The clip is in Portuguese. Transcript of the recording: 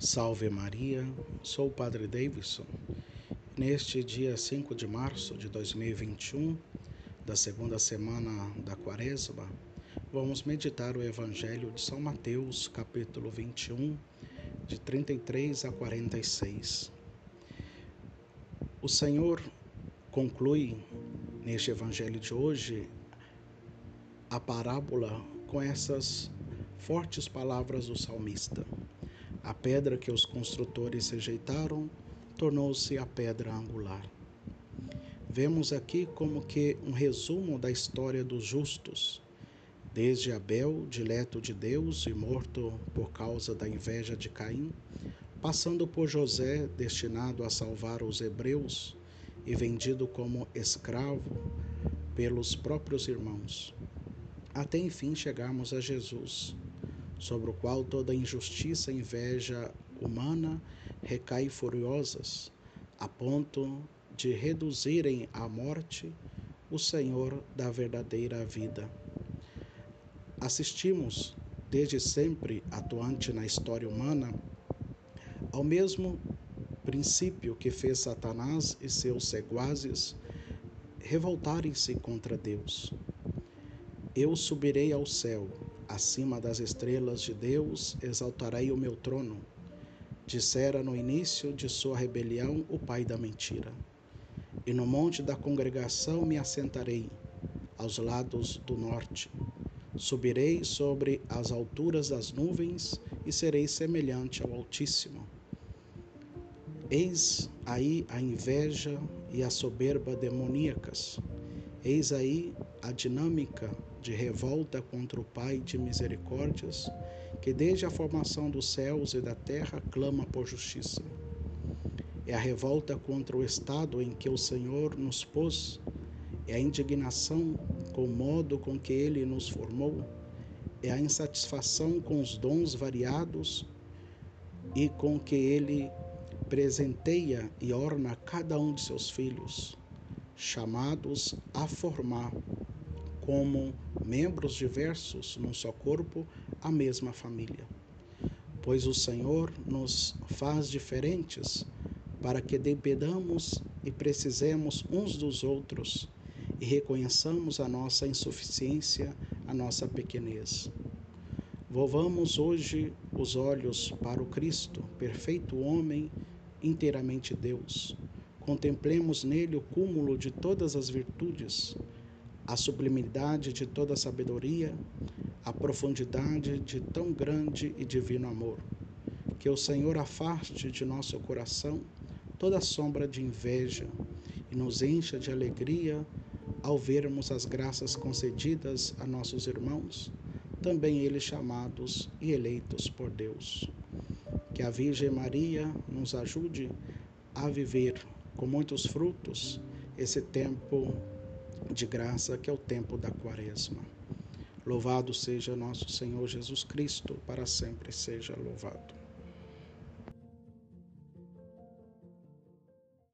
Salve Maria, sou o Padre Davidson. Neste dia 5 de março de 2021, da segunda semana da Quaresma, vamos meditar o Evangelho de São Mateus, capítulo 21, de 33 a 46. O Senhor conclui neste Evangelho de hoje a parábola com essas fortes palavras do salmista. A pedra que os construtores rejeitaram tornou-se a pedra angular. Vemos aqui como que um resumo da história dos justos, desde Abel, dileto de Deus e morto por causa da inveja de Caim, passando por José, destinado a salvar os hebreus e vendido como escravo pelos próprios irmãos, até enfim chegarmos a Jesus, sobre o qual toda injustiça e inveja humana recai furiosas, a ponto de reduzirem à morte o Senhor da verdadeira vida. Assistimos, desde sempre atuante na história humana, ao mesmo princípio que fez Satanás e seus seguazes revoltarem-se contra Deus. Eu subirei ao céu, acima das estrelas de Deus exaltarei o meu trono. Dissera no início de sua rebelião o pai da mentira. E no monte da congregação me assentarei, aos lados do norte. Subirei sobre as alturas das nuvens e serei semelhante ao Altíssimo. Eis aí a inveja e a soberba demoníacas. Eis aí a dinâmica de revolta contra o Pai de misericórdias, que desde a formação dos céus e da terra clama por justiça. É a revolta contra o estado em que o Senhor nos pôs, é a indignação com o modo com que ele nos formou, é a insatisfação com os dons variados e com que ele presenteia e orna cada um de seus filhos, chamados a formar como membros diversos num só corpo, a mesma família. Pois o Senhor nos faz diferentes para que dependamos e precisemos uns dos outros e reconheçamos a nossa insuficiência, a nossa pequenez. Volvamos hoje os olhos para o Cristo, perfeito homem, inteiramente Deus. Contemplemos nele o cúmulo de todas as virtudes a sublimidade de toda sabedoria, a profundidade de tão grande e divino amor. Que o Senhor afaste de nosso coração toda sombra de inveja e nos encha de alegria ao vermos as graças concedidas a nossos irmãos, também eles chamados e eleitos por Deus. Que a Virgem Maria nos ajude a viver com muitos frutos esse tempo de graça, que é o tempo da quaresma. Louvado seja nosso Senhor Jesus Cristo, para sempre seja louvado.